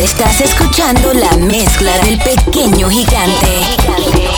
Estás escuchando la mezcla del pequeño gigante.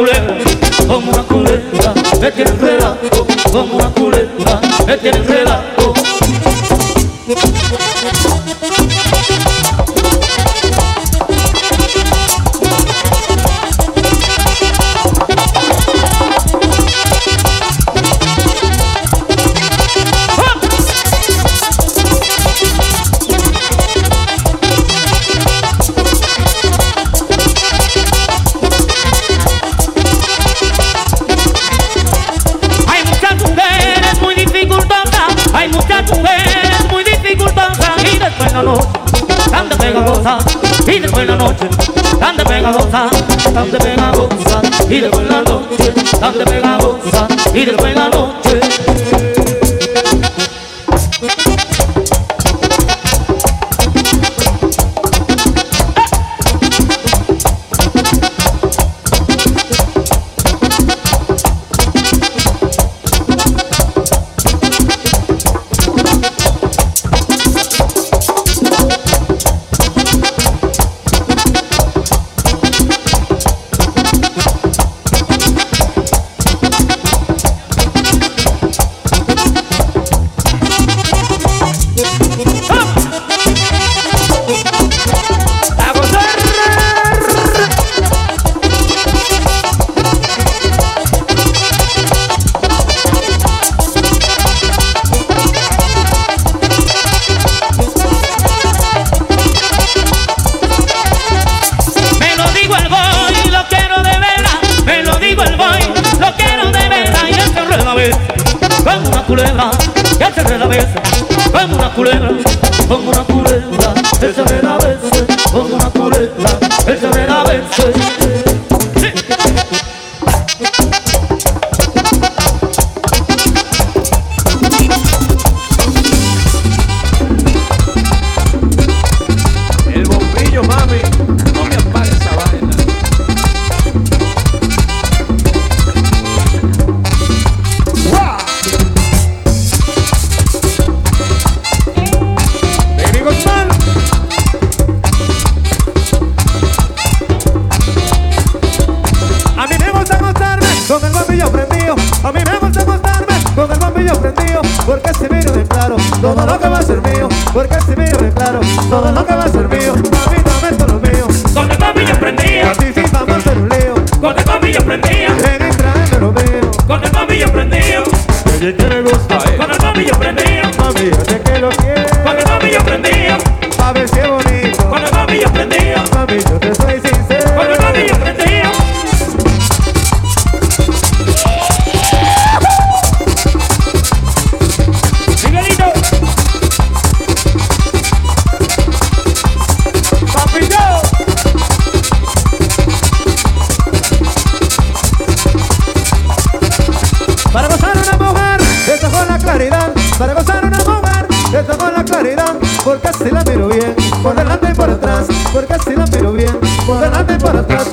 Culebra, como una culebra, me tiene enredado como una culebra, me tiene enredado. La noche tan de pegajosa y después la noche tan de pegajosa, tan de pegajosa y después la noche tan de pegajosa y después la noche. Porque si miro de claro todo lo que va a ser mío. Porque si miro de claro todo lo que va a ser mío. A mí no me todo lo mío. Con el bombillo prendido, A ti sí vamos a hacer un lío. con el bombillo prendido, Ven y tráeme lo mío. con el prendido, Oye, nada para trás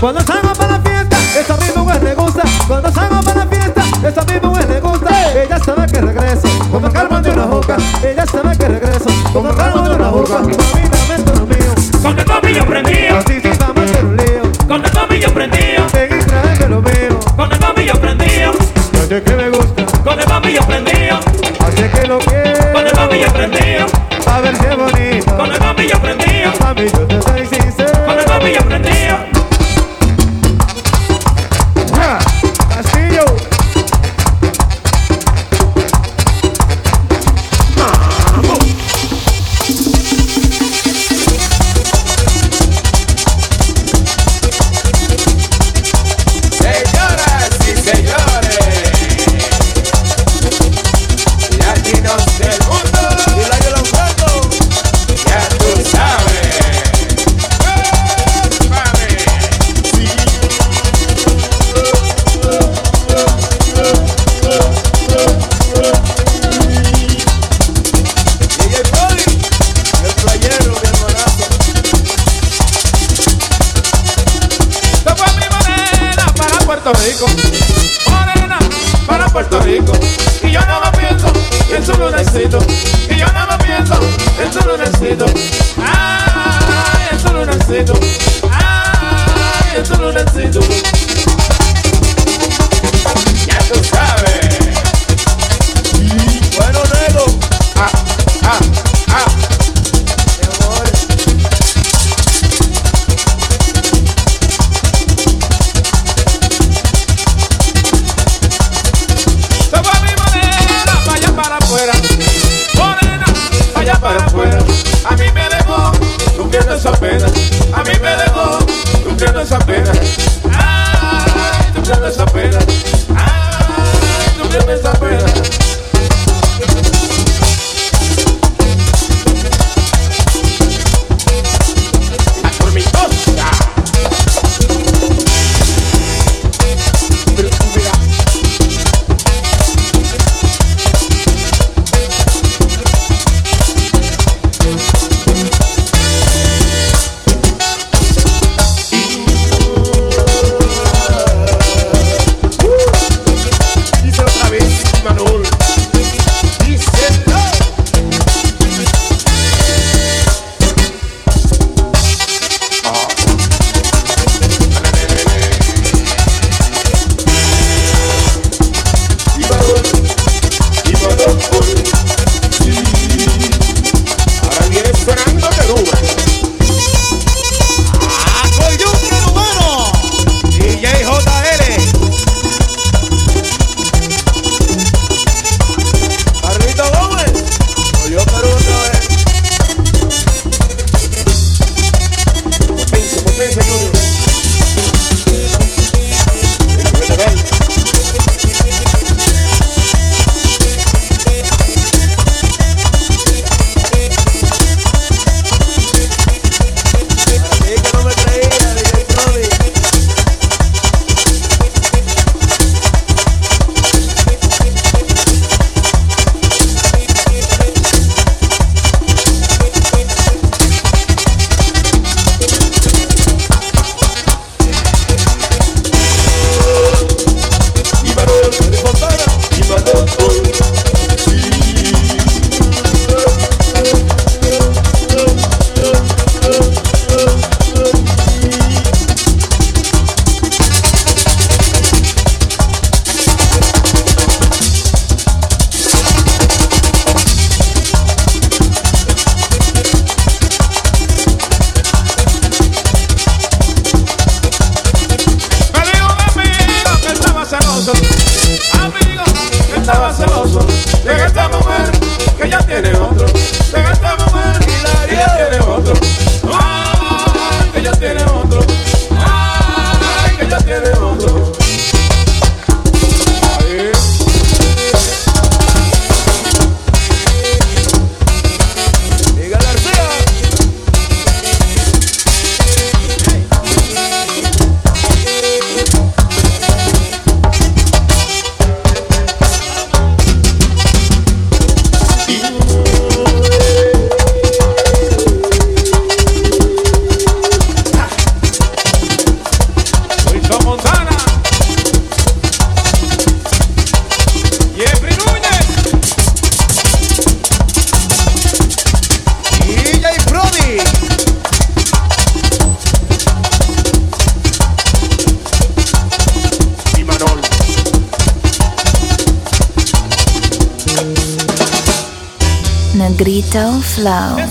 Cuando salgo para la fiesta, esa misma mujer le gusta. Cuando salgo para la fiesta, esa misma mujer le gusta. Ella sabe que regreso, como calma de una boca. Ella sabe que regreso, como calma de una boca. Mami, dame todo lo mío. con el bombillo prendido, Así sí vamos a hacer un lío. con el bombillo prendido, y tráeme lo mío. con el bombillo prendido, Yo sé que me gusta, con el bombillo prendido, así que lo quiero. con el bombillo prendido, A ver es bonito. con el bombillo prendido, Mami, yo te soy sincero. Puerto Flow.